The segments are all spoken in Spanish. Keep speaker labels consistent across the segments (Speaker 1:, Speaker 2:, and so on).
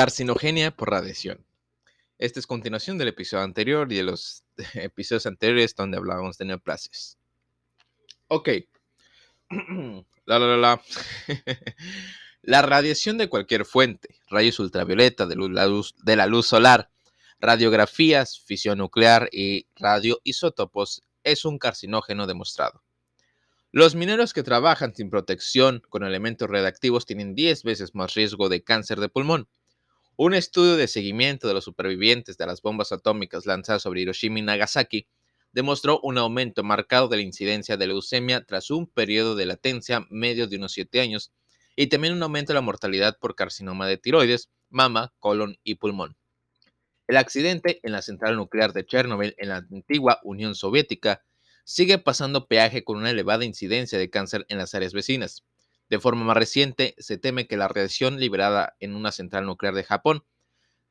Speaker 1: Carcinogenia por radiación. Esta es continuación del episodio anterior y de los episodios anteriores donde hablábamos de neoplasias. Ok. la, la, la, la. radiación de cualquier fuente, rayos ultravioleta de, la luz, de la luz solar, radiografías, fisión nuclear y radioisótopos, es un carcinógeno demostrado. Los mineros que trabajan sin protección con elementos reactivos tienen 10 veces más riesgo de cáncer de pulmón. Un estudio de seguimiento de los supervivientes de las bombas atómicas lanzadas sobre Hiroshima y Nagasaki demostró un aumento marcado de la incidencia de leucemia tras un periodo de latencia medio de unos 7 años y también un aumento de la mortalidad por carcinoma de tiroides, mama, colon y pulmón. El accidente en la central nuclear de Chernobyl en la antigua Unión Soviética sigue pasando peaje con una elevada incidencia de cáncer en las áreas vecinas. De forma más reciente, se teme que la radiación liberada en una central nuclear de Japón,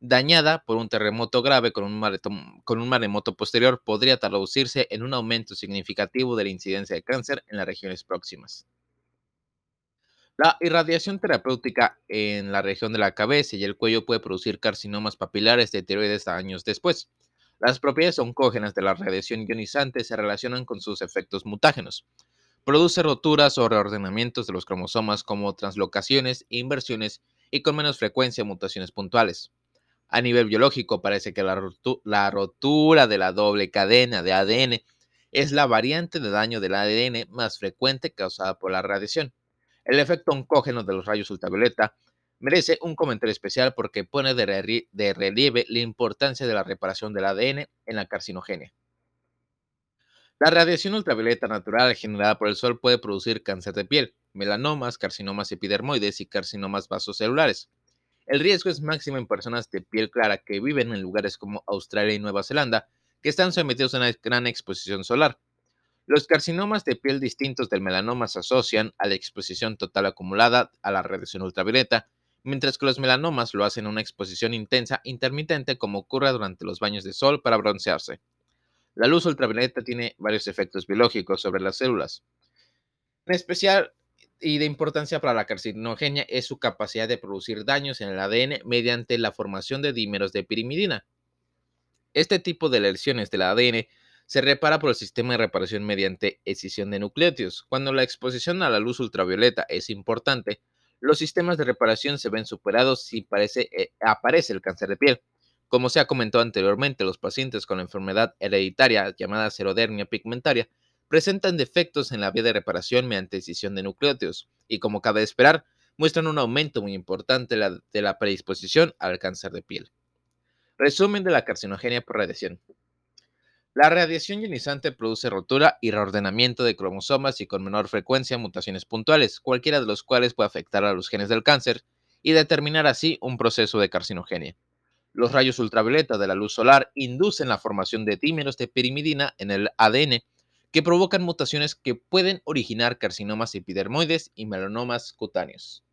Speaker 1: dañada por un terremoto grave con un, maremoto, posterior, podría traducirse en un aumento significativo de la incidencia de cáncer en las regiones próximas. La irradiación terapéutica en la región de la cabeza y el cuello puede producir carcinomas papilares de tiroides años después. Las propiedades oncógenas de la radiación ionizante se relacionan con sus efectos mutágenos. Produce roturas o reordenamientos de los cromosomas como translocaciones, inversiones y con menos frecuencia mutaciones puntuales. A nivel biológico parece que la, rotura de la doble cadena de ADN es la variante de daño del ADN más frecuente causada por la radiación. El efecto oncógeno de los rayos ultravioleta merece un comentario especial porque pone de, relieve la importancia de la reparación del ADN en la carcinogenia. La radiación ultravioleta natural generada por el sol puede producir cáncer de piel, melanomas, carcinomas epidermoides y carcinomas vasocelulares. El riesgo es máximo en personas de piel clara que viven en lugares como Australia y Nueva Zelanda, que están sometidos a una gran exposición solar. Los carcinomas de piel distintos del melanoma se asocian a la exposición total acumulada a la radiación ultravioleta mientras que los melanomas lo hacen en una exposición intensa intermitente como ocurre durante los baños de sol para broncearse. La luz ultravioleta tiene varios efectos biológicos sobre las células. En especial y de importancia para la carcinogenia es su capacidad de producir daños en el ADN mediante la formación de dímeros de pirimidina. Este tipo de lesiones del ADN se repara por el sistema de reparación mediante escisión de nucleótidos. Cuando la exposición a la luz ultravioleta es importante, los sistemas de reparación se ven superados si eh, aparece el cáncer de piel. Como se ha comentado anteriormente, los pacientes con la enfermedad hereditaria llamada serodermia pigmentaria presentan defectos en la vía de reparación mediante decisión de nucleótidos y, como cabe esperar, muestran un aumento muy importante de la predisposición al cáncer de piel. Resumen de la carcinogenia por radiación. La radiación ionizante produce rotura y reordenamiento de cromosomas y con menor frecuencia mutaciones puntuales, cualquiera de los cuales puede afectar a los genes del cáncer y determinar así un proceso de carcinogenia. Los rayos ultravioleta de la luz solar inducen la formación de dímeros de pirimidina en el ADN que provocan mutaciones que pueden originar carcinomas epidermoides y melanomas cutáneos.